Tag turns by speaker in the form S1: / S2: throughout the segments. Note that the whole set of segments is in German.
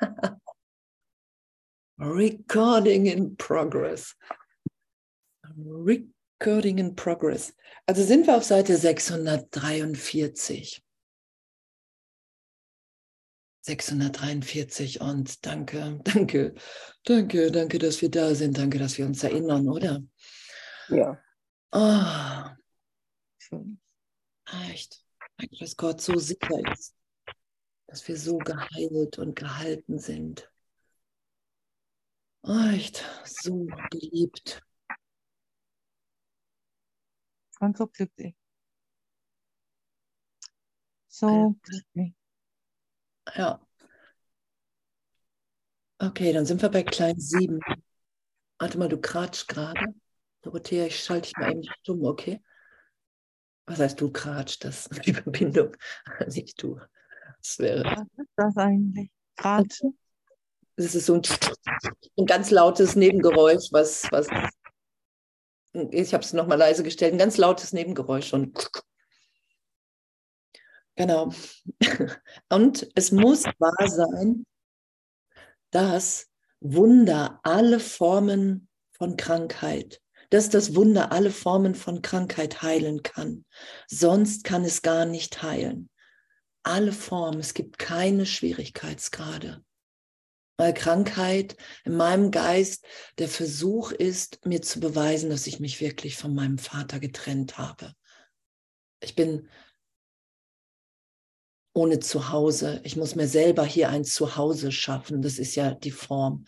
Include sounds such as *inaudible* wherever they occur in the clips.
S1: *laughs* Recording in progress. Recording in progress. Also sind wir auf Seite 643. 643 und danke, danke, danke, danke, dass wir da sind. Danke, dass wir uns erinnern, oder?
S2: Ja.
S1: Oh. Echt. Danke, dass Gott so sicher ist, dass wir so geheilt und gehalten sind. Echt so geliebt.
S2: Und so glücklich. So glücklich.
S1: Ja. Okay, dann sind wir bei klein 7. Warte mal, du kratsch gerade. Dorothea, ich schalte dich mal eben stumm, okay? Was heißt du kratsch? Das ist die Verbindung, *laughs* nicht du. Das wäre.
S2: Was ist das eigentlich? Kratschen?
S1: Das ist so ein, ein ganz lautes Nebengeräusch, was, was ich habe es nochmal leise gestellt, ein ganz lautes Nebengeräusch und genau. *laughs* Und es muss wahr sein, dass Wunder alle Formen von Krankheit, dass das Wunder alle Formen von Krankheit heilen kann. Sonst kann es gar nicht heilen. Alle Formen, es gibt keine Schwierigkeitsgrade weil Krankheit in meinem Geist der Versuch ist, mir zu beweisen, dass ich mich wirklich von meinem Vater getrennt habe. Ich bin ohne Zuhause. Ich muss mir selber hier ein Zuhause schaffen. Das ist ja die Form.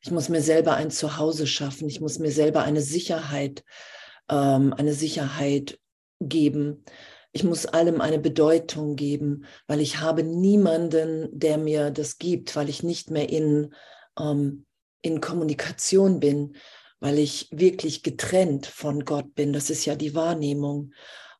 S1: Ich muss mir selber ein Zuhause schaffen. Ich muss mir selber eine Sicherheit, ähm, eine Sicherheit geben ich muss allem eine Bedeutung geben, weil ich habe niemanden, der mir das gibt, weil ich nicht mehr in, ähm, in Kommunikation bin, weil ich wirklich getrennt von Gott bin. Das ist ja die Wahrnehmung.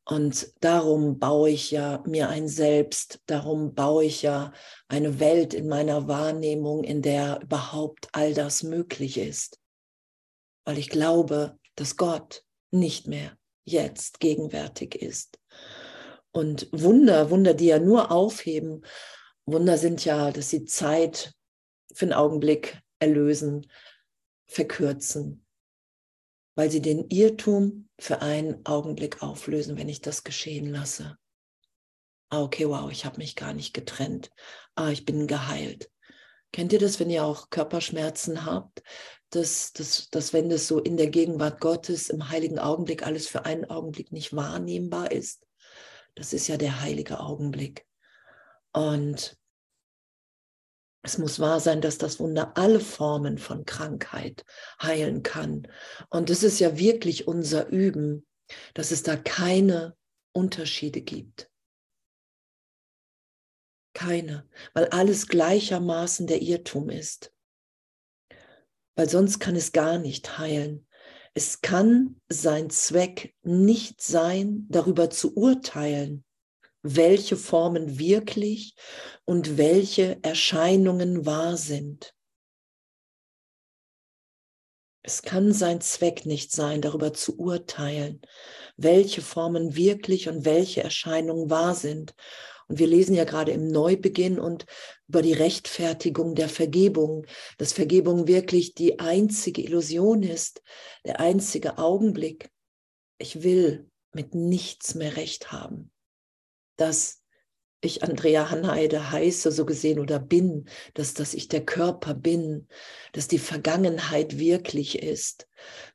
S1: Und darum baue ich ja mir ein Selbst, darum baue ich ja eine Welt in meiner Wahrnehmung, in der überhaupt all das möglich ist. Weil ich glaube, dass Gott nicht mehr jetzt gegenwärtig ist. Und Wunder, Wunder, die ja nur aufheben, Wunder sind ja, dass sie Zeit für einen Augenblick erlösen, verkürzen, weil sie den Irrtum für einen Augenblick auflösen, wenn ich das geschehen lasse. Ah, okay, wow, ich habe mich gar nicht getrennt. Ah, ich bin geheilt. Kennt ihr das, wenn ihr auch Körperschmerzen habt, dass, dass, dass wenn das so in der Gegenwart Gottes im heiligen Augenblick alles für einen Augenblick nicht wahrnehmbar ist? Das ist ja der heilige Augenblick. Und es muss wahr sein, dass das Wunder alle Formen von Krankheit heilen kann. Und es ist ja wirklich unser Üben, dass es da keine Unterschiede gibt. Keine, weil alles gleichermaßen der Irrtum ist. Weil sonst kann es gar nicht heilen. Es kann sein Zweck nicht sein, darüber zu urteilen, welche Formen wirklich und welche Erscheinungen wahr sind. Es kann sein Zweck nicht sein, darüber zu urteilen, welche Formen wirklich und welche Erscheinungen wahr sind und wir lesen ja gerade im Neubeginn und über die Rechtfertigung der Vergebung, dass Vergebung wirklich die einzige Illusion ist, der einzige Augenblick. Ich will mit nichts mehr recht haben. Das ich Andrea Hanheide heiße, so gesehen, oder bin, dass, dass ich der Körper bin, dass die Vergangenheit wirklich ist,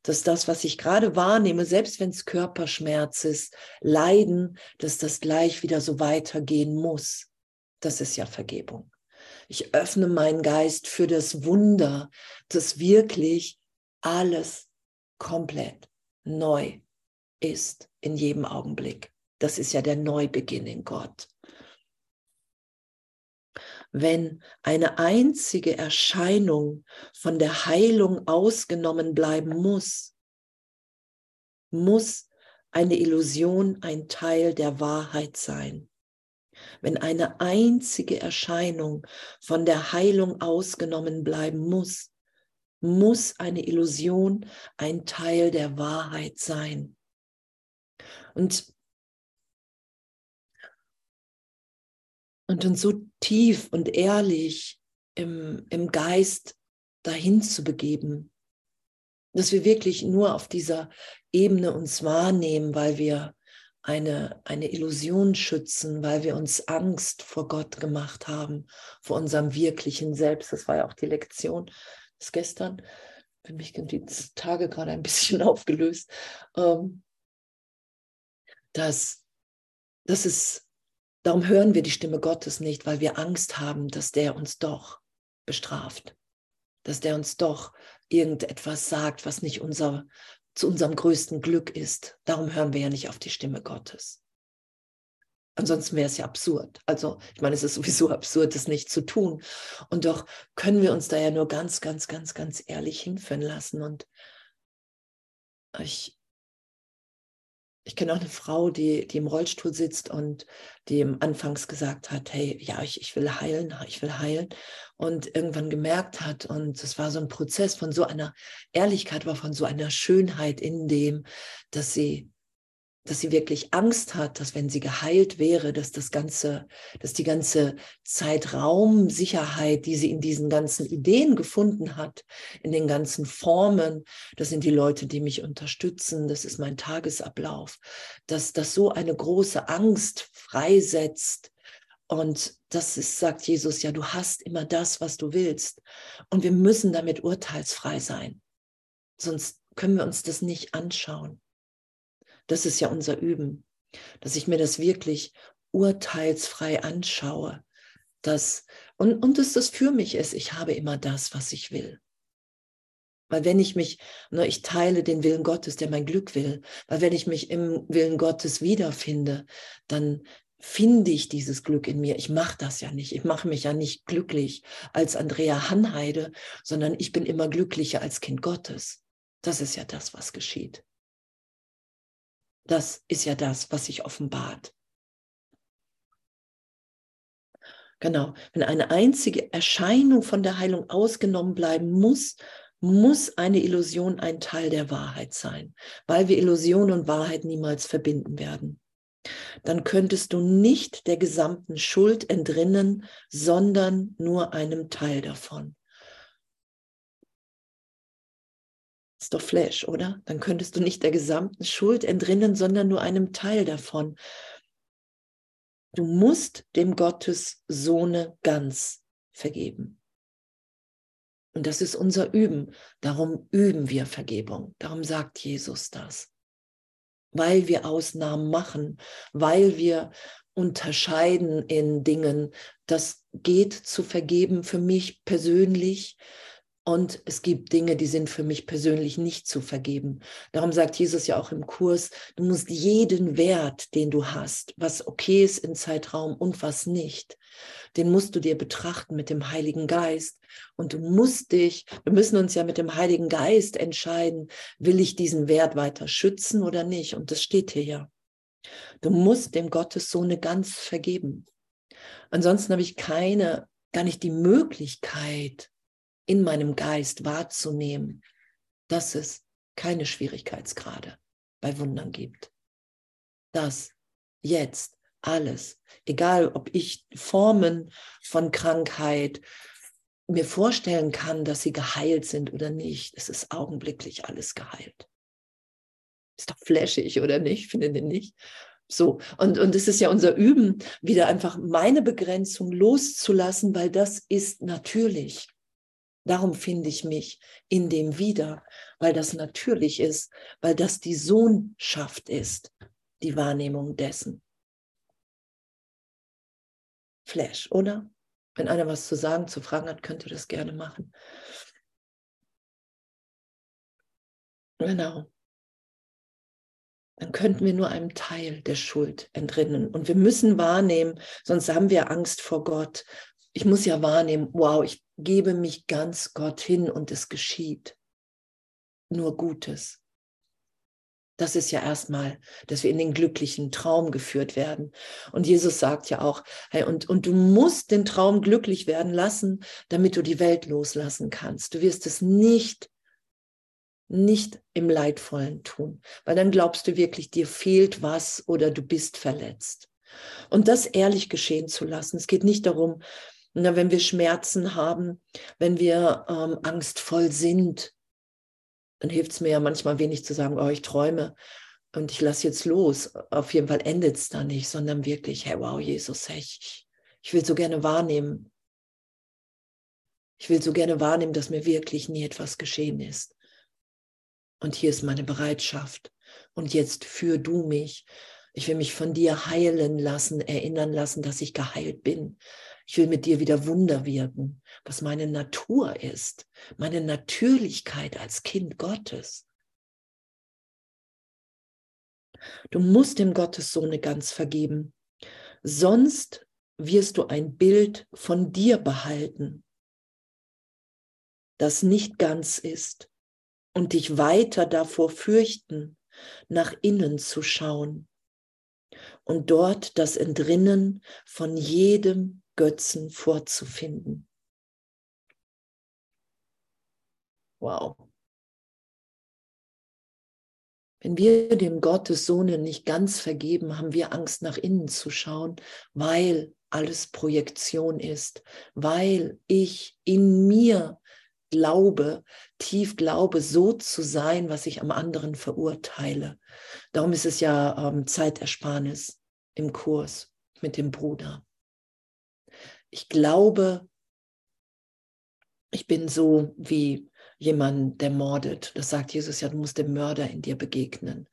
S1: dass das, was ich gerade wahrnehme, selbst wenn es Körperschmerz ist, Leiden, dass das gleich wieder so weitergehen muss. Das ist ja Vergebung. Ich öffne meinen Geist für das Wunder, dass wirklich alles komplett neu ist in jedem Augenblick. Das ist ja der Neubeginn in Gott wenn eine einzige Erscheinung von der Heilung ausgenommen bleiben muss, muss eine Illusion ein Teil der Wahrheit sein. Wenn eine einzige Erscheinung von der Heilung ausgenommen bleiben muss, muss eine Illusion ein Teil der Wahrheit sein. Und und uns so tief und ehrlich im, im Geist dahin zu begeben, dass wir wirklich nur auf dieser Ebene uns wahrnehmen, weil wir eine, eine Illusion schützen, weil wir uns Angst vor Gott gemacht haben, vor unserem wirklichen Selbst. Das war ja auch die Lektion des gestern. Für mich sind die Tage gerade ein bisschen *laughs* aufgelöst. Ähm, dass, dass es, darum hören wir die Stimme Gottes nicht, weil wir Angst haben, dass der uns doch bestraft, dass der uns doch irgendetwas sagt, was nicht unser, zu unserem größten Glück ist. Darum hören wir ja nicht auf die Stimme Gottes. Ansonsten wäre es ja absurd. Also, ich meine, es ist sowieso absurd, das nicht zu tun. Und doch können wir uns da ja nur ganz, ganz, ganz, ganz ehrlich hinführen lassen. Und ich, ich kenne auch eine Frau, die, die im Rollstuhl sitzt und die anfangs gesagt hat, hey, ja, ich, ich will heilen, ich will heilen. Und irgendwann gemerkt hat, und es war so ein Prozess von so einer Ehrlichkeit, aber von so einer Schönheit in dem, dass sie dass sie wirklich Angst hat, dass wenn sie geheilt wäre, dass das ganze, dass die ganze Zeitraumsicherheit, die sie in diesen ganzen Ideen gefunden hat, in den ganzen Formen, das sind die Leute, die mich unterstützen, das ist mein Tagesablauf, dass das so eine große Angst freisetzt. Und das ist, sagt Jesus, ja, du hast immer das, was du willst. Und wir müssen damit urteilsfrei sein. Sonst können wir uns das nicht anschauen. Das ist ja unser Üben, dass ich mir das wirklich urteilsfrei anschaue. Dass, und, und dass das für mich ist, ich habe immer das, was ich will. Weil wenn ich mich, ne, ich teile den Willen Gottes, der mein Glück will, weil wenn ich mich im Willen Gottes wiederfinde, dann finde ich dieses Glück in mir. Ich mache das ja nicht. Ich mache mich ja nicht glücklich als Andrea Hanheide, sondern ich bin immer glücklicher als Kind Gottes. Das ist ja das, was geschieht. Das ist ja das, was sich offenbart. Genau, wenn eine einzige Erscheinung von der Heilung ausgenommen bleiben muss, muss eine Illusion ein Teil der Wahrheit sein, weil wir Illusion und Wahrheit niemals verbinden werden. Dann könntest du nicht der gesamten Schuld entrinnen, sondern nur einem Teil davon. Ist doch Flash, oder? Dann könntest du nicht der gesamten Schuld entrinnen, sondern nur einem Teil davon. Du musst dem Gottes Sohne ganz vergeben. Und das ist unser Üben. Darum üben wir Vergebung. Darum sagt Jesus das. Weil wir Ausnahmen machen, weil wir unterscheiden in Dingen. Das geht zu vergeben für mich persönlich und es gibt Dinge, die sind für mich persönlich nicht zu vergeben. Darum sagt Jesus ja auch im Kurs, du musst jeden Wert, den du hast, was okay ist im Zeitraum und was nicht, den musst du dir betrachten mit dem Heiligen Geist. Und du musst dich, wir müssen uns ja mit dem Heiligen Geist entscheiden, will ich diesen Wert weiter schützen oder nicht? Und das steht hier ja. Du musst dem Gottessohne ganz vergeben. Ansonsten habe ich keine, gar nicht die Möglichkeit, in meinem Geist wahrzunehmen, dass es keine Schwierigkeitsgrade bei Wundern gibt. Dass jetzt alles, egal ob ich Formen von Krankheit mir vorstellen kann, dass sie geheilt sind oder nicht, es ist augenblicklich alles geheilt. Ist doch flashig, oder nicht? Findet ihr nicht? So, und, und es ist ja unser Üben, wieder einfach meine Begrenzung loszulassen, weil das ist natürlich. Darum finde ich mich in dem wieder, weil das natürlich ist, weil das die Sohnschaft ist, die Wahrnehmung dessen. Flash, oder? Wenn einer was zu sagen, zu fragen hat, könnt ihr das gerne machen. Genau. Dann könnten wir nur einem Teil der Schuld entrinnen. Und wir müssen wahrnehmen, sonst haben wir Angst vor Gott, ich muss ja wahrnehmen, wow, ich gebe mich ganz Gott hin und es geschieht nur Gutes. Das ist ja erstmal, dass wir in den glücklichen Traum geführt werden. Und Jesus sagt ja auch, hey, und, und du musst den Traum glücklich werden lassen, damit du die Welt loslassen kannst. Du wirst es nicht, nicht im Leidvollen tun, weil dann glaubst du wirklich, dir fehlt was oder du bist verletzt. Und das ehrlich geschehen zu lassen. Es geht nicht darum, Na, wenn wir Schmerzen haben, wenn wir ähm, angstvoll sind, dann hilft es mir ja manchmal wenig zu sagen, oh, ich träume und ich lasse jetzt los. Auf jeden Fall endet es da nicht, sondern wirklich, hey, wow, Jesus, hey, ich, ich will so gerne wahrnehmen. Ich will so gerne wahrnehmen, dass mir wirklich nie etwas geschehen ist. Und hier ist meine Bereitschaft. Und jetzt führ du mich. Ich will mich von dir heilen lassen, erinnern lassen, dass ich geheilt bin. Ich will mit dir wieder Wunder wirken, was meine Natur ist, meine Natürlichkeit als Kind Gottes. Du musst dem Gottessohne ganz vergeben, sonst wirst du ein Bild von dir behalten, das nicht ganz ist und dich weiter davor fürchten, nach innen zu schauen und dort das Entrinnen von jedem Götzen vorzufinden. Wow. Wenn wir dem Gottessohne nicht ganz vergeben, haben wir Angst, nach innen zu schauen, weil alles Projektion ist, weil ich in mir glaube, tief glaube, so zu sein, was ich am anderen verurteile. Darum ist es ja ähm, Zeitersparnis im Kurs mit dem Bruder. Ich glaube, ich bin so wie jemand, der mordet. Das sagt Jesus ja, du musst dem Mörder in dir begegnen,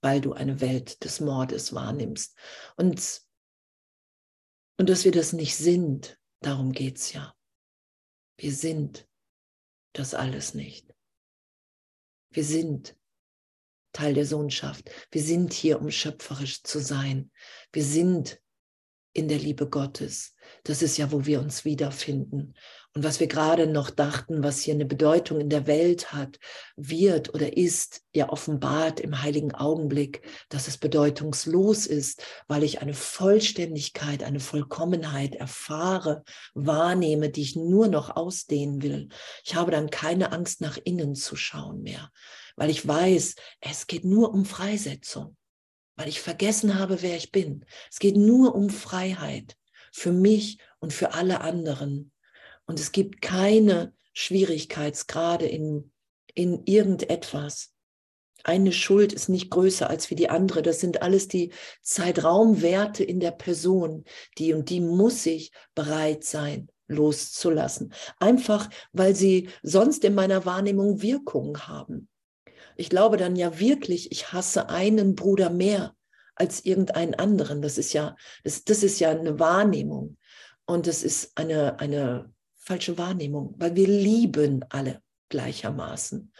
S1: weil du eine Welt des Mordes wahrnimmst. Und, und dass wir das nicht sind, darum geht es ja. Wir sind das alles nicht. Wir sind Teil der Sohnschaft. Wir sind hier, um schöpferisch zu sein. Wir sind in der Liebe Gottes. Das ist ja, wo wir uns wiederfinden. Und was wir gerade noch dachten, was hier eine Bedeutung in der Welt hat, wird oder ist ja offenbart im heiligen Augenblick, dass es bedeutungslos ist, weil ich eine Vollständigkeit, eine Vollkommenheit erfahre, wahrnehme, die ich nur noch ausdehnen will. Ich habe dann keine Angst, nach innen zu schauen mehr, weil ich weiß, es geht nur um Freisetzung weil ich vergessen habe, wer ich bin. Es geht nur um Freiheit für mich und für alle anderen. Und es gibt keine Schwierigkeitsgrade in, in irgendetwas. Eine Schuld ist nicht größer als wie die andere. Das sind alles die Zeitraumwerte in der Person. Die und die muss ich bereit sein, loszulassen. Einfach, weil sie sonst in meiner Wahrnehmung Wirkungen haben. Ich glaube dann ja wirklich, ich hasse einen Bruder mehr als irgendeinen anderen. Das ist ja, das, das ist ja eine Wahrnehmung. Und das ist eine, eine falsche Wahrnehmung, weil wir lieben alle gleichermaßen.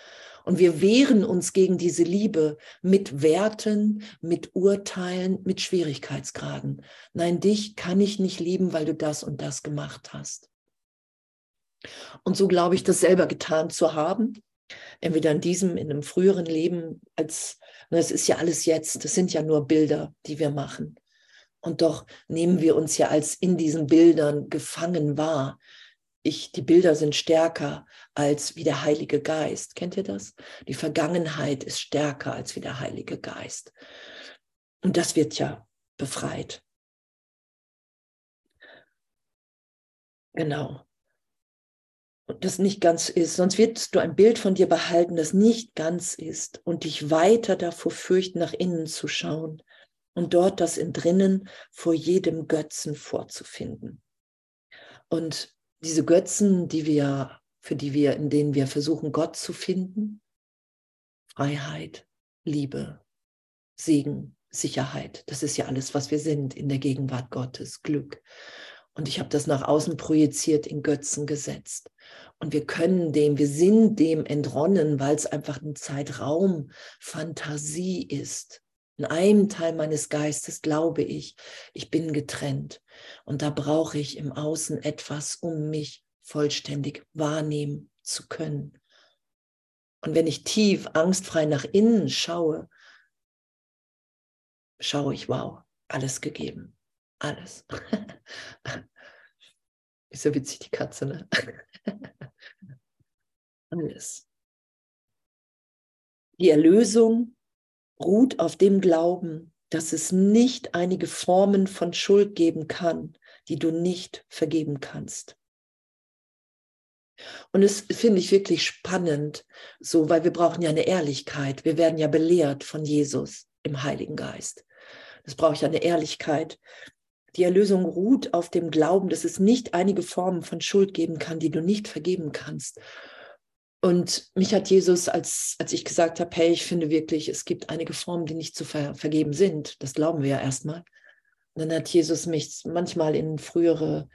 S1: Und wir wehren uns gegen diese Liebe mit Werten, mit Urteilen, mit Schwierigkeitsgraden. Nein, dich kann ich nicht lieben, weil du das und das gemacht hast. Und so glaube ich, das selber getan zu haben entweder in diesem, in einem früheren Leben, als, es ist ja alles jetzt, das sind ja nur Bilder, die wir machen. Und doch nehmen wir uns ja als in diesen Bildern gefangen wahr. Ich, die Bilder sind stärker als wie der Heilige Geist. Kennt ihr das? Die Vergangenheit ist stärker als wie der Heilige Geist. Und das wird ja befreit. Genau das nicht ganz ist. Sonst wirst du ein Bild von dir behalten, das nicht ganz ist und dich weiter davor fürchten, nach innen zu schauen und dort das in drinnen vor jedem Götzen vorzufinden. Und diese Götzen, die wir, für die wir, in denen wir versuchen, Gott zu finden, Freiheit, Liebe, Segen, Sicherheit, das ist ja alles, was wir sind in der Gegenwart Gottes, Glück. Und ich habe das nach außen projiziert, in Götzen gesetzt. Und wir können dem, wir sind dem entronnen, weil es einfach ein Zeitraum Fantasie ist. In einem Teil meines Geistes glaube ich, ich bin getrennt. Und da brauche ich im Außen etwas, um mich vollständig wahrnehmen zu können. Und wenn ich tief angstfrei nach innen schaue, schaue ich, wow, alles gegeben. Alles. *laughs* Ist ja witzig, die Katze, ne? *laughs* Alles. Die Erlösung ruht auf dem Glauben, dass es nicht einige Formen von Schuld geben kann, die du nicht vergeben kannst. Und es finde ich wirklich spannend, so, weil wir brauchen ja eine Ehrlichkeit. Wir werden ja belehrt von Jesus im Heiligen Geist. Das brauche ich eine Ehrlichkeit. Die Erlösung ruht auf dem Glauben, dass es nicht einige Formen von Schuld geben kann, die du nicht vergeben kannst. Und mich hat Jesus, als, als ich gesagt habe, hey, ich finde wirklich, es gibt einige Formen, die nicht zu ver vergeben sind, das glauben wir ja erstmal. Und dann hat Jesus mich manchmal in frühere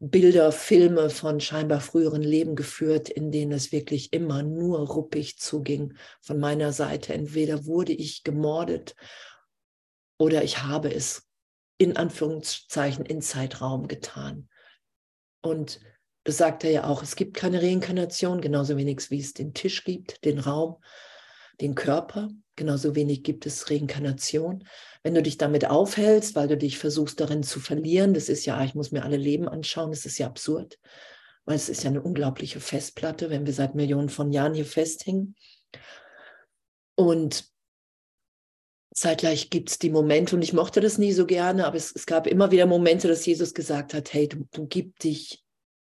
S1: Bilder, Filme von scheinbar früheren Leben geführt, in denen es wirklich immer nur ruppig zuging von meiner Seite. Entweder wurde ich gemordet oder ich habe es in Anführungszeichen in Zeitraum getan. Und das sagt er ja auch, es gibt keine Reinkarnation, genauso wenig wie es den Tisch gibt, den Raum, den Körper, genauso wenig gibt es Reinkarnation. Wenn du dich damit aufhältst, weil du dich versuchst darin zu verlieren, das ist ja, ich muss mir alle Leben anschauen, das ist ja absurd, weil es ist ja eine unglaubliche Festplatte, wenn wir seit Millionen von Jahren hier festhängen. Und zeitgleich gibt es die Momente, und ich mochte das nie so gerne, aber es, es, gab immer wieder Momente, dass Jesus gesagt hat, hey, du, du gib dich,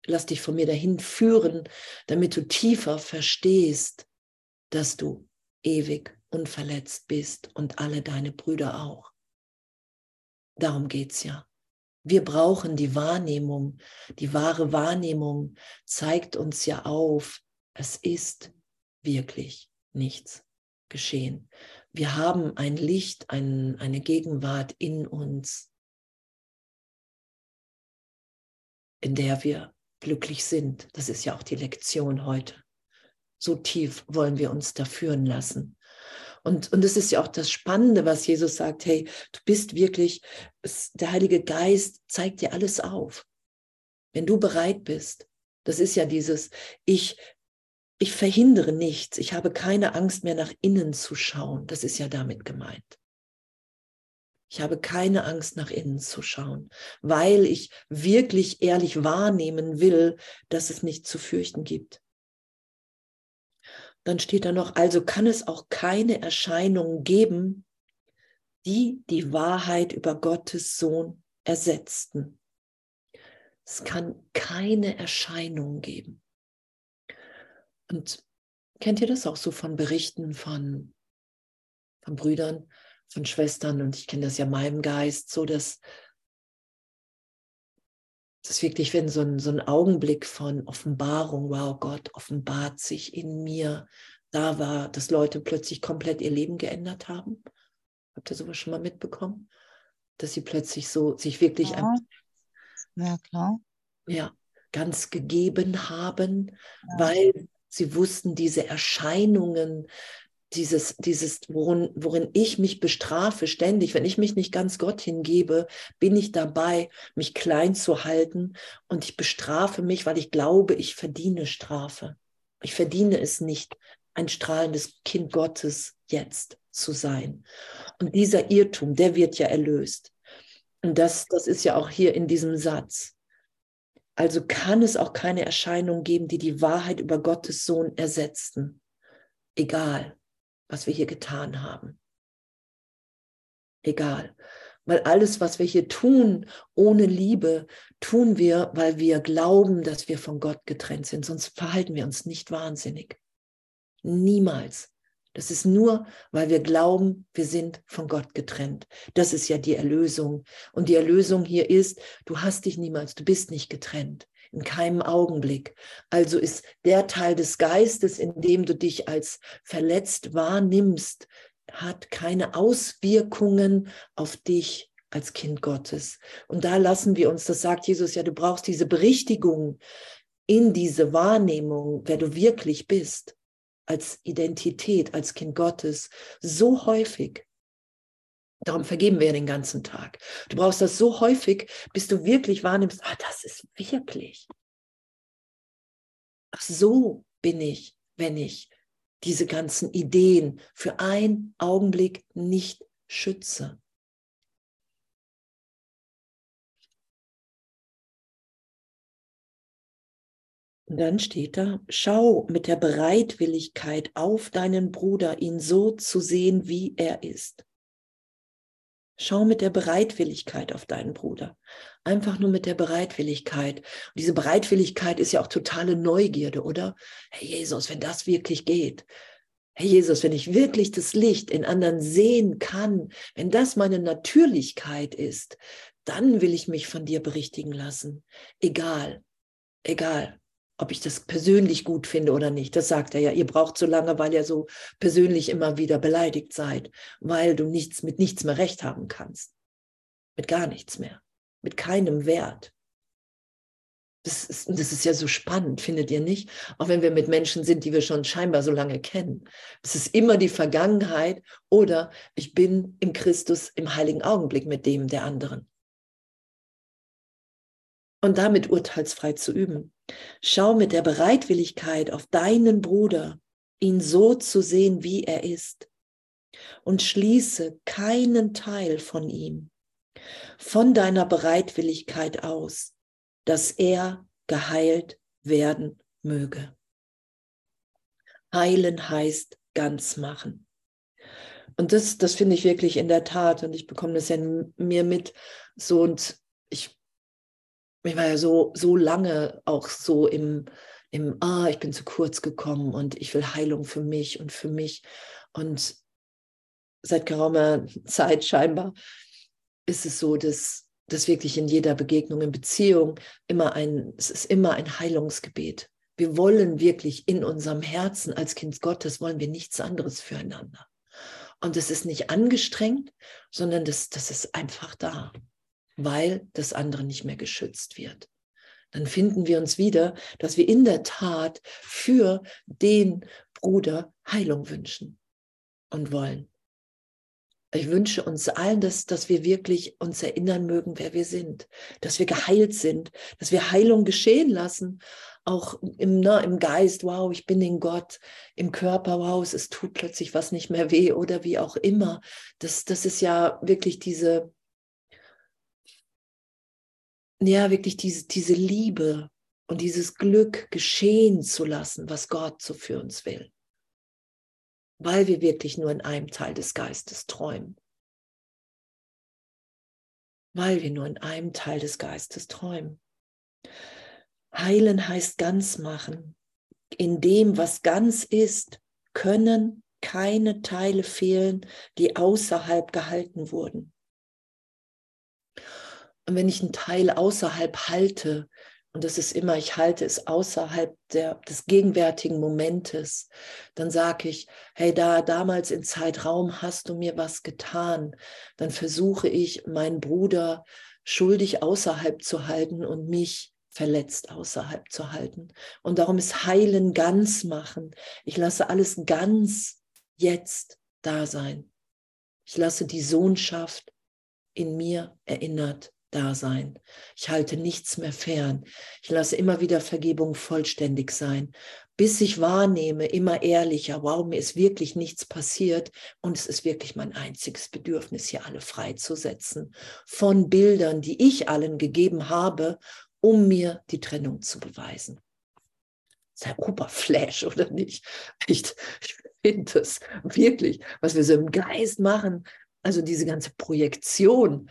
S1: lass dich von mir dahin führen, damit du tiefer verstehst, dass du ewig unverletzt bist und alle deine Brüder auch. Darum geht es ja. Wir brauchen die Wahrnehmung. Die wahre Wahrnehmung zeigt uns ja auf, es ist wirklich nichts geschehen. Wir haben ein Licht, ein, eine Gegenwart in uns, in der wir glücklich sind. Das ist ja auch die Lektion heute. So tief wollen wir uns da führen lassen. Und, und das ist ja auch das Spannende, was Jesus sagt, hey, du bist wirklich, der Heilige Geist zeigt dir alles auf. Wenn du bereit bist, das ist ja dieses, ich, ich verhindere nichts, ich habe keine Angst mehr nach innen zu schauen, das ist ja damit gemeint. Ich habe keine Angst nach innen zu schauen, weil ich wirklich ehrlich wahrnehmen will, dass es nichts zu fürchten gibt. Dann steht da noch, also kann es auch keine Erscheinungen geben, die die Wahrheit über Gottes Sohn ersetzten. Es kann keine Erscheinungen geben. Und kennt ihr das auch so von Berichten von, von Brüdern, von Schwestern? Und ich kenne das ja meinem Geist, so dass das wirklich, wenn so ein, so ein Augenblick von Offenbarung, wow, Gott offenbart sich in mir, da war, dass Leute plötzlich komplett ihr Leben geändert haben. Habt ihr sowas schon mal mitbekommen? Dass sie plötzlich so sich wirklich
S2: ja, ja klar.
S1: Ja, ganz gegeben haben, ja. weil sie wussten, diese Erscheinungen, dieses, dieses, worin, worin ich mich bestrafe ständig, wenn ich mich nicht ganz Gott hingebe, bin ich dabei, mich klein zu halten und ich bestrafe mich, weil ich glaube, ich verdiene Strafe. Ich verdiene es nicht, ein strahlendes Kind Gottes jetzt zu sein. Und dieser Irrtum, der wird ja erlöst. Und das, das ist ja auch hier in diesem Satz. Also kann es auch keine Erscheinung geben, die die Wahrheit über Gottes Sohn ersetzten. Egal, was wir hier getan haben. Egal. Weil alles, was wir hier tun, ohne Liebe, tun wir, weil wir glauben, dass wir von Gott getrennt sind. Sonst verhalten wir uns nicht wahnsinnig. Niemals. Das ist nur, weil wir glauben, wir sind von Gott getrennt. Das ist ja die Erlösung. Und die Erlösung hier ist, du hast dich niemals, du bist nicht getrennt in keinem Augenblick. Also ist der Teil des Geistes, in dem du dich als verletzt wahrnimmst, hat keine Auswirkungen auf dich als Kind Gottes. Und da lassen wir uns, das sagt Jesus ja, du brauchst diese Berichtigung in diese Wahrnehmung, wer du wirklich bist, als Identität, als Kind Gottes, so häufig, Darum vergeben wir den ganzen Tag. Du brauchst das so häufig, bis du wirklich wahrnimmst, ah, das ist wirklich. Ach, so bin ich, wenn ich diese ganzen Ideen für einen Augenblick nicht schütze. Und dann steht da, schau mit der Bereitwilligkeit auf deinen Bruder, ihn so zu sehen, wie er ist. Schau mit der Bereitwilligkeit auf deinen Bruder. Einfach nur mit der Bereitwilligkeit. Und diese Bereitwilligkeit ist ja auch totale Neugierde, oder? Herr Jesus, wenn das wirklich geht. Herr Jesus, wenn ich wirklich das Licht in anderen sehen kann, wenn das meine Natürlichkeit ist, dann will ich mich von dir berichtigen lassen. Egal, egal, ob ich das persönlich gut finde oder nicht. Das sagt er ja. Ihr braucht so lange, weil ihr so persönlich immer wieder beleidigt seid, weil du nichts mit nichts mehr recht haben kannst. Mit gar nichts mehr. Mit keinem Wert. Das ist, das ist ja so spannend, findet ihr nicht? Auch wenn wir mit Menschen sind, die wir schon scheinbar so lange kennen. Es ist immer die Vergangenheit oder ich bin im Christus im heiligen Augenblick mit dem der anderen. Und damit urteilsfrei zu üben. Schau mit der Bereitwilligkeit auf deinen Bruder, ihn so zu sehen, wie er ist. Und schließe keinen Teil von ihm, von deiner Bereitwilligkeit aus dass er geheilt werden möge. Heilen heißt ganz machen. Und das, das finde ich wirklich in der Tat, und ich bekomme das ja mir mit, so und ich, ich war ja so, so lange auch so im, im, ah, ich bin zu kurz gekommen und ich will Heilung für mich und für mich. Und seit geraumer *laughs* Zeit scheinbar ist es so, dass das wirklich in jeder Begegnung, in Beziehung immer ein, es ist immer ein Heilungsgebet. Wir wollen wirklich in unserem Herzen als Kind Gottes, wollen wir nichts anderes füreinander. Und es ist nicht angestrengt, sondern das, das ist einfach da, weil das andere nicht mehr geschützt wird. Dann finden wir uns wieder, dass wir in der Tat für den Bruder Heilung wünschen und wollen. Ich wünsche uns allen, dass, dass wir wirklich uns erinnern mögen, wer wir sind, dass wir geheilt sind, dass wir Heilung geschehen lassen, auch im, ne, im Geist, wow, ich bin in Gott, im Körper, wow, es, es tut plötzlich was nicht mehr weh oder wie auch immer. Das, das ist ja wirklich diese, ja, wirklich diese, diese Liebe und dieses Glück geschehen zu lassen, was Gott so für uns will weil wir wirklich nur in einem Teil des Geistes träumen. Weil wir nur in einem Teil des Geistes träumen. Heilen heißt ganz machen. In dem, was ganz ist, können keine Teile fehlen, die außerhalb gehalten wurden. Und wenn ich einen Teil außerhalb halte, und das ist immer, ich halte es außerhalb der, des gegenwärtigen Momentes, dann sage ich, hey, da damals in Zeitraum hast du mir was getan, dann versuche ich, meinen Bruder schuldig außerhalb zu halten und mich verletzt außerhalb zu halten. Und darum ist Heilen ganz machen. Ich lasse alles ganz jetzt da sein. Ich lasse die Sohnschaft in mir erinnert da sein. Ich halte nichts mehr fern. Ich lasse immer wieder Vergebung vollständig sein, bis ich wahrnehme, immer ehrlicher, wow, mir ist wirklich nichts passiert und es ist wirklich mein einziges Bedürfnis, hier alle freizusetzen von Bildern, die ich allen gegeben habe, um mir die Trennung zu beweisen. Sei Oberflash *laughs* oder nicht? Ich, ich finde es wirklich, was wir so im Geist machen, also diese ganze Projektion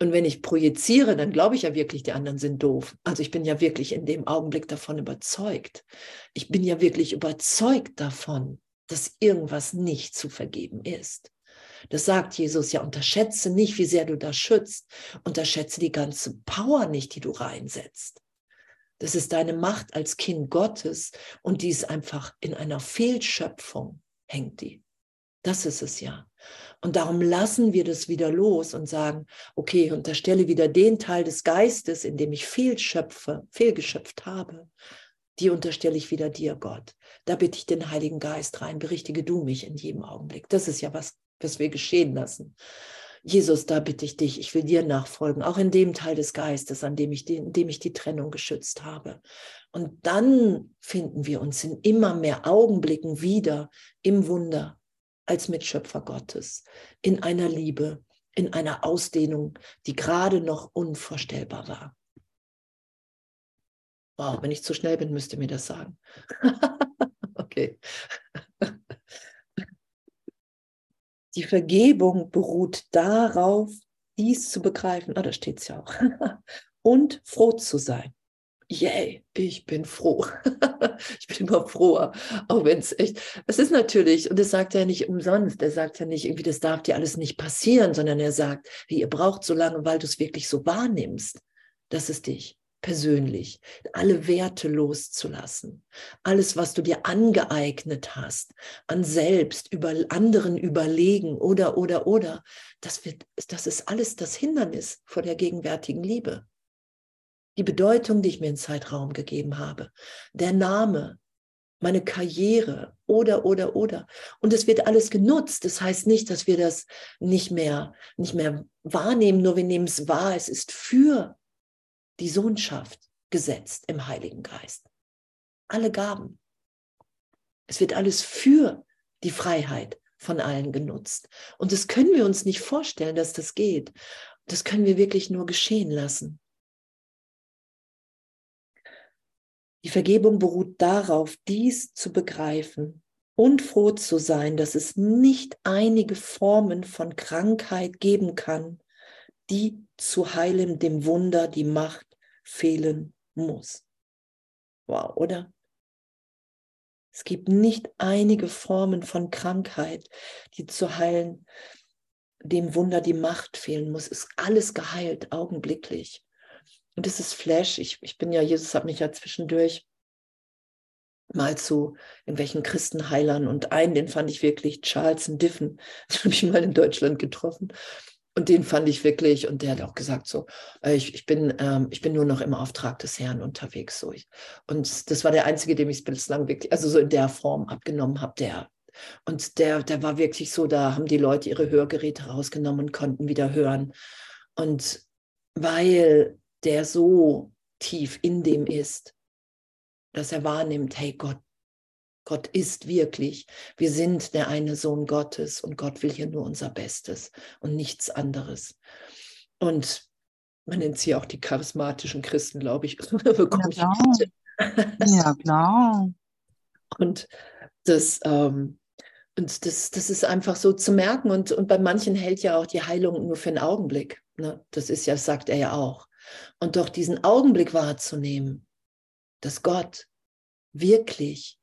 S1: und wenn ich projiziere, dann glaube ich ja wirklich, die anderen sind doof. Also ich bin ja wirklich in dem Augenblick davon überzeugt. Ich bin ja wirklich überzeugt davon, dass irgendwas nicht zu vergeben ist. Das sagt Jesus ja, unterschätze nicht, wie sehr du das schützt. Unterschätze die ganze Power nicht, die du reinsetzt. Das ist deine Macht als Kind Gottes und die ist einfach in einer Fehlschöpfung, hängt die. Das ist es ja. Und darum lassen wir das wieder los und sagen, okay, ich unterstelle wieder den Teil des Geistes, in dem ich fehlschöpfe, fehlgeschöpft habe. Die unterstelle ich wieder dir, Gott. Da bitte ich den Heiligen Geist rein, berichtige du mich in jedem Augenblick. Das ist ja was, was wir geschehen lassen. Jesus, da bitte ich dich, ich will dir nachfolgen, auch in dem Teil des Geistes, an dem ich die, in dem ich die Trennung geschützt habe. Und dann finden wir uns in immer mehr Augenblicken wieder im Wunder, als Mitschöpfer Gottes, in einer Liebe, in einer Ausdehnung, die gerade noch unvorstellbar war. Wow, wenn ich zu schnell bin, müsst ihr mir das sagen. *laughs* okay. *laughs* Die Vergebung beruht darauf, dies zu begreifen. Ah, da steht es ja auch. *laughs* Und froh zu sein. Yay, ich bin froh. *laughs* ich bin immer froher, auch wenn es echt, es ist natürlich, und das sagt er nicht umsonst, er sagt ja nicht irgendwie, das darf dir alles nicht passieren, sondern er sagt, wie ihr braucht so lange, weil du es wirklich so wahrnimmst, dass es dich persönlich, alle Werte loszulassen, alles, was du dir angeeignet hast, an selbst, über anderen überlegen oder, oder, oder, das, wird, das ist alles das Hindernis vor der gegenwärtigen Liebe. Die Bedeutung, die ich mir in Zeitraum gegeben habe, der Name, meine Karriere oder, oder, oder. Und es wird alles genutzt. Das heißt nicht, dass wir das nicht mehr, nicht mehr wahrnehmen, nur wir nehmen es wahr. Es ist für die Sohnschaft gesetzt im Heiligen Geist. Alle Gaben. Es wird alles für die Freiheit von allen genutzt. Und das können wir uns nicht vorstellen, dass das geht. Das können wir wirklich nur geschehen lassen. Die Vergebung beruht darauf, dies zu begreifen und froh zu sein, dass es nicht einige Formen von Krankheit geben kann, die zu heilen dem Wunder die Macht fehlen muss. Wow, oder? Es gibt nicht einige Formen von Krankheit, die zu heilen dem Wunder die Macht fehlen muss. Ist alles geheilt, augenblicklich. Und das ist Flash. Ich, ich bin ja, Jesus hat mich ja zwischendurch mal zu irgendwelchen Christenheilern und einen, den fand ich wirklich, Charles Diffen, *laughs* den habe ich mal in Deutschland getroffen. Und den fand ich wirklich, und der hat auch gesagt, so, äh, ich, ich, bin, ähm, ich bin nur noch im Auftrag des Herrn unterwegs. So. Und das war der einzige, dem ich es bislang wirklich, also so in der Form abgenommen habe, der. Und der, der war wirklich so, da haben die Leute ihre Hörgeräte rausgenommen und konnten wieder hören. Und weil der so tief in dem ist, dass er wahrnimmt, hey Gott, Gott ist wirklich. Wir sind der eine Sohn Gottes und Gott will hier nur unser Bestes und nichts anderes. Und man nennt sie auch die charismatischen Christen, glaube ich. *laughs*
S2: ja, ja, klar. *laughs*
S1: Und das, ähm, und das, das ist einfach so zu merken. Und, und bei manchen hält ja auch die Heilung nur für einen Augenblick. Ne? Das ist ja, sagt er ja auch. Und doch diesen Augenblick wahrzunehmen, dass Gott wirklich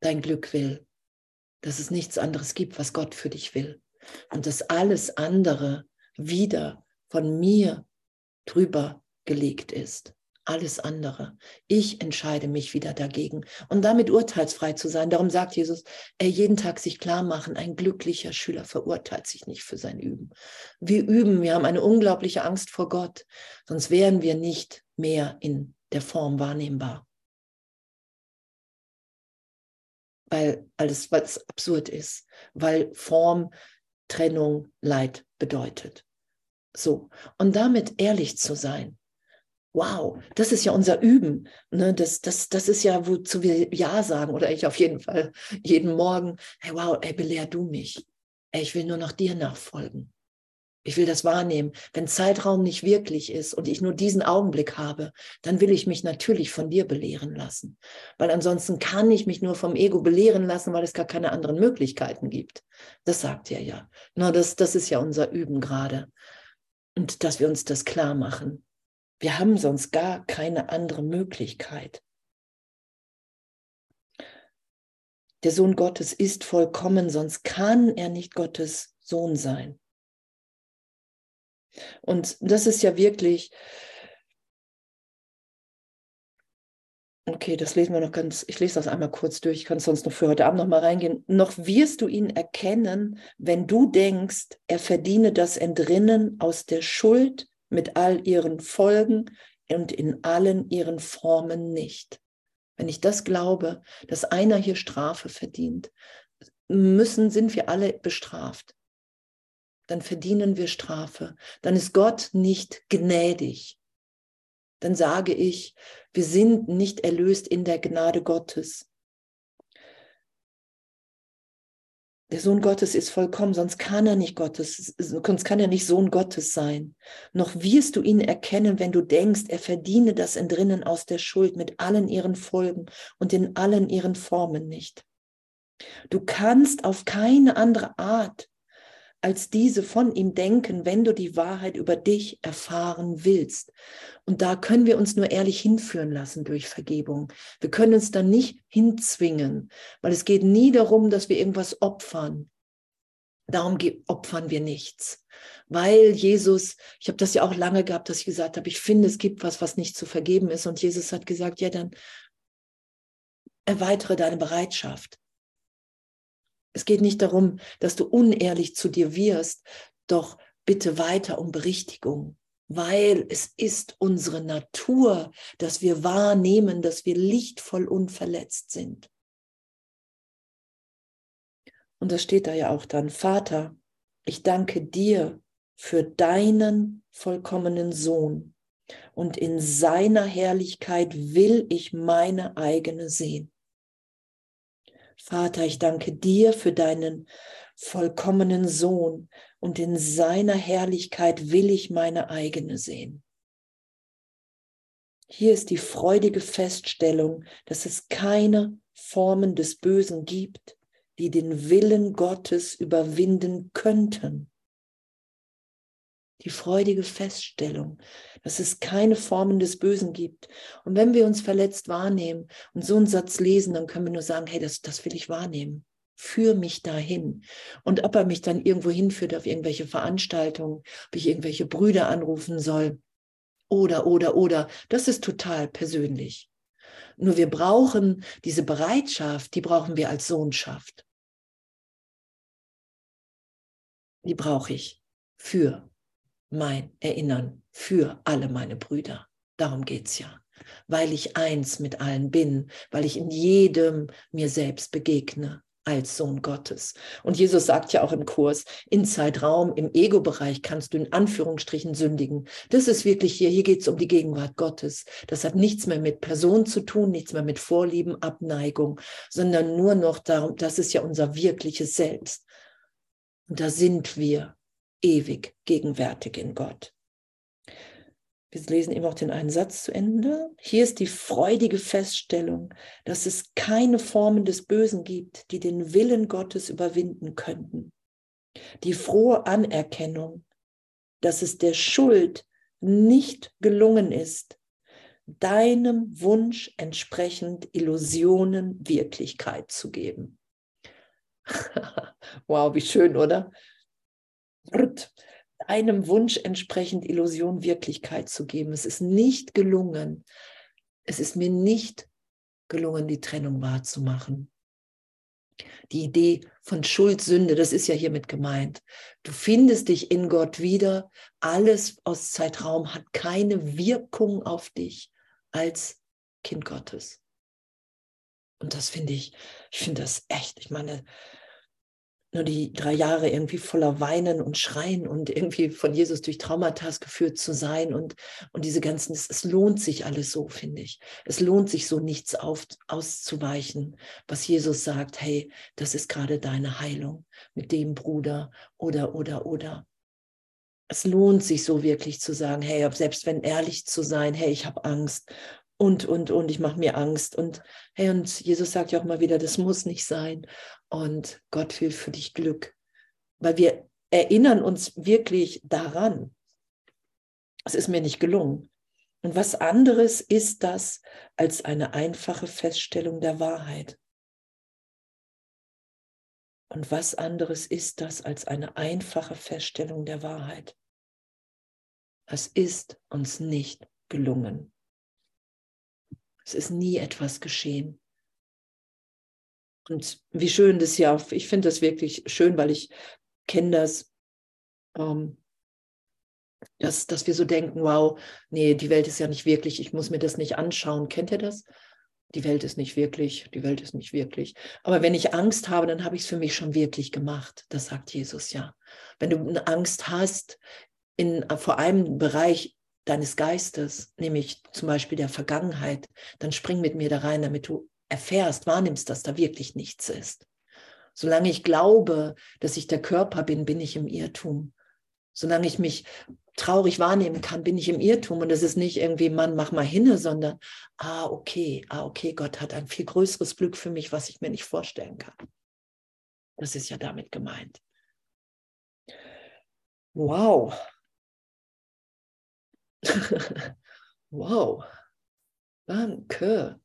S1: dein Glück will, dass es nichts anderes gibt, was Gott für dich will und dass alles andere wieder von mir drüber gelegt ist. Alles andere. Ich entscheide mich wieder dagegen und damit urteilsfrei zu sein. Darum sagt Jesus, er jeden Tag sich klar machen, ein glücklicher Schüler verurteilt sich nicht für sein Üben. Wir üben, wir haben eine unglaubliche Angst vor Gott, sonst wären wir nicht mehr in der Form wahrnehmbar. weil alles, was absurd ist, weil Form, Trennung, Leid bedeutet. So, und damit ehrlich zu sein. Wow, das ist ja unser Üben. Ne? Das, das, das ist ja, wozu wir Ja sagen, oder ich auf jeden Fall jeden Morgen. Hey, wow, ey, belehr du mich. Ey, ich will nur noch dir nachfolgen. Ich will das wahrnehmen. Wenn Zeitraum nicht wirklich ist und ich nur diesen Augenblick habe, dann will ich mich natürlich von dir belehren lassen. Weil ansonsten kann ich mich nur vom Ego belehren lassen, weil es gar keine anderen Möglichkeiten gibt. Das sagt er ja. Na, das, das ist ja unser Üben gerade. Und dass wir uns das klar machen. Wir haben sonst gar keine andere Möglichkeit. Der Sohn Gottes ist vollkommen, sonst kann er nicht Gottes Sohn sein. Und das ist ja wirklich, okay, das lesen wir noch ganz, ich lese das einmal kurz durch, ich kann sonst noch für heute Abend noch mal reingehen. Noch wirst du ihn erkennen, wenn du denkst, er verdiene das Entrinnen aus der Schuld mit all ihren Folgen und in allen ihren Formen nicht. Wenn ich das glaube, dass einer hier Strafe verdient, müssen, sind wir alle bestraft dann verdienen wir Strafe. Dann ist Gott nicht gnädig. Dann sage ich, wir sind nicht erlöst in der Gnade Gottes. Der Sohn Gottes ist vollkommen, sonst kann er nicht Gottes, sonst kann er nicht Sohn Gottes sein. Noch wirst du ihn erkennen, wenn du denkst, er verdiene das Entrinnen aus der Schuld mit allen ihren Folgen und in allen ihren Formen nicht. Du kannst auf keine andere Art als diese von ihm denken, wenn du die Wahrheit über dich erfahren willst. Und da können wir uns nur ehrlich hinführen lassen durch Vergebung. Wir können uns da nicht hinzwingen, weil es geht nie darum, dass wir irgendwas opfern. Darum opfern wir nichts. Weil Jesus, ich habe das ja auch lange gehabt, dass ich gesagt habe, ich finde, es gibt was, was nicht zu vergeben ist. Und Jesus hat gesagt, ja, dann erweitere deine Bereitschaft. Es geht nicht darum, dass du unehrlich zu dir wirst, doch bitte weiter um Berichtigung, weil es ist unsere Natur, dass wir wahrnehmen, dass wir lichtvoll unverletzt sind. Und das steht da ja auch dann, Vater, ich danke dir für deinen vollkommenen Sohn und in seiner Herrlichkeit will ich meine eigene sehen. Vater, ich danke dir für deinen vollkommenen Sohn und in seiner Herrlichkeit will ich meine eigene sehen. Hier ist die freudige Feststellung, dass es keine Formen des Bösen gibt, die den Willen Gottes überwinden könnten die freudige Feststellung, dass es keine Formen des Bösen gibt. Und wenn wir uns verletzt wahrnehmen und so einen Satz lesen, dann können wir nur sagen, hey, das, das will ich wahrnehmen. Führ mich dahin. Und ob er mich dann irgendwo hinführt auf irgendwelche Veranstaltungen, ob ich irgendwelche Brüder anrufen soll oder, oder, oder, das ist total persönlich. Nur wir brauchen diese Bereitschaft, die brauchen wir als Sohnschaft. Die brauche ich für mein Erinnern für alle meine Brüder. Darum geht es ja. Weil ich eins mit allen bin, weil ich in jedem mir selbst begegne als Sohn Gottes. Und Jesus sagt ja auch im Kurs, in Zeitraum, im Ego-Bereich kannst du in Anführungsstrichen sündigen. Das ist wirklich hier, hier geht es um die Gegenwart Gottes. Das hat nichts mehr mit Person zu tun, nichts mehr mit Vorlieben, Abneigung, sondern nur noch darum, das ist ja unser wirkliches Selbst. Und da sind wir ewig gegenwärtig in Gott. Wir lesen eben auch den einen Satz zu Ende. Hier ist die freudige Feststellung, dass es keine Formen des Bösen gibt, die den Willen Gottes überwinden könnten. Die frohe Anerkennung, dass es der Schuld nicht gelungen ist, deinem Wunsch entsprechend Illusionen Wirklichkeit zu geben. *laughs* wow, wie schön, oder? Einem Wunsch entsprechend Illusion Wirklichkeit zu geben. Es ist nicht gelungen. Es ist mir nicht gelungen, die Trennung wahrzumachen. Die Idee von Schuld, Sünde, das ist ja hiermit gemeint. Du findest dich in Gott wieder. Alles aus Zeitraum hat keine Wirkung auf dich als Kind Gottes. Und das finde ich, ich finde das echt, ich meine, nur die drei Jahre irgendwie voller Weinen und Schreien und irgendwie von Jesus durch Traumata geführt zu sein und, und diese ganzen, es, es lohnt sich alles so, finde ich. Es lohnt sich so nichts auf, auszuweichen, was Jesus sagt, hey, das ist gerade deine Heilung mit dem Bruder oder, oder, oder. Es lohnt sich so wirklich zu sagen, hey, selbst wenn ehrlich zu sein, hey, ich habe Angst und, und, und, ich mache mir Angst. Und hey, und Jesus sagt ja auch mal wieder, das muss nicht sein. Und Gott will für dich Glück. Weil wir erinnern uns wirklich daran. Es ist mir nicht gelungen. Und was anderes ist das als eine einfache Feststellung der Wahrheit? Und was anderes ist das als eine einfache Feststellung der Wahrheit? Es ist uns nicht gelungen. Es ist nie etwas geschehen. Und wie schön das ja, ich finde das wirklich schön, weil ich kenne das, ähm, dass, dass wir so denken, wow, nee, die Welt ist ja nicht wirklich, ich muss mir das nicht anschauen. Kennt ihr das? Die Welt ist nicht wirklich, die Welt ist nicht wirklich. Aber wenn ich Angst habe, dann habe ich es für mich schon wirklich gemacht. Das sagt Jesus ja. Wenn du Angst hast, in, vor einem Bereich deines Geistes, nämlich zum Beispiel der Vergangenheit, dann spring mit mir da rein, damit du erfährst, wahrnimmst, dass da wirklich nichts ist. Solange ich glaube, dass ich der Körper bin, bin ich im Irrtum. Solange ich mich traurig wahrnehmen kann, bin ich im Irrtum. Und es ist nicht irgendwie, Mann, mach mal hinne, sondern, ah, okay, ah, okay, Gott hat ein viel größeres Glück für mich, was ich mir nicht vorstellen kann. Das ist ja damit gemeint. Wow. *laughs* wow. Danke.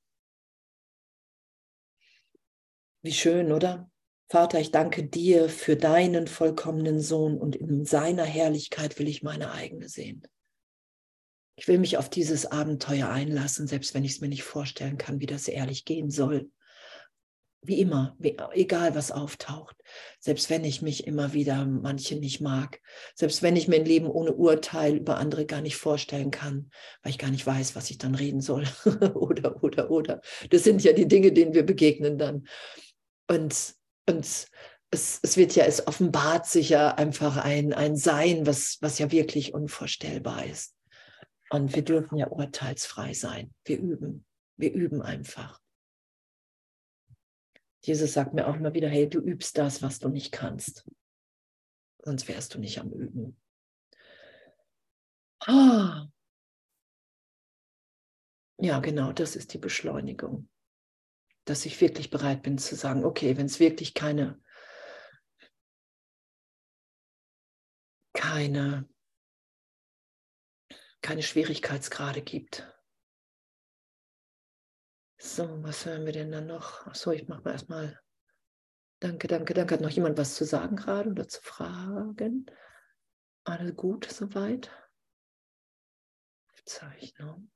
S1: Wie schön, oder? Vater, ich danke dir für deinen vollkommenen Sohn und in seiner Herrlichkeit will ich meine eigene sehen. Ich will mich auf dieses Abenteuer einlassen, selbst wenn ich es mir nicht vorstellen kann, wie das ehrlich gehen soll. Wie immer, egal was auftaucht, selbst wenn ich mich immer wieder manche nicht mag, selbst wenn ich mir ein Leben ohne Urteil über andere gar nicht vorstellen kann, weil ich gar nicht weiß, was ich dann reden soll. *laughs* oder, oder, oder. Das sind ja die Dinge, denen wir begegnen dann. Und, und es, es wird ja, es offenbart sich ja einfach ein, ein Sein, was, was ja wirklich unvorstellbar ist. Und wir dürfen ja urteilsfrei sein. Wir üben. Wir üben einfach. Jesus sagt mir auch immer wieder, hey, du übst das, was du nicht kannst. Sonst wärst du nicht am Üben. Ah. Ja, genau, das ist die Beschleunigung. Dass ich wirklich bereit bin zu sagen, okay, wenn es wirklich keine, keine keine Schwierigkeitsgrade gibt. So, was hören wir denn dann noch? Achso, ich mache mal erstmal. Danke, danke, danke. Hat noch jemand was zu sagen gerade oder zu fragen? Alles gut soweit? Aufzeichnung.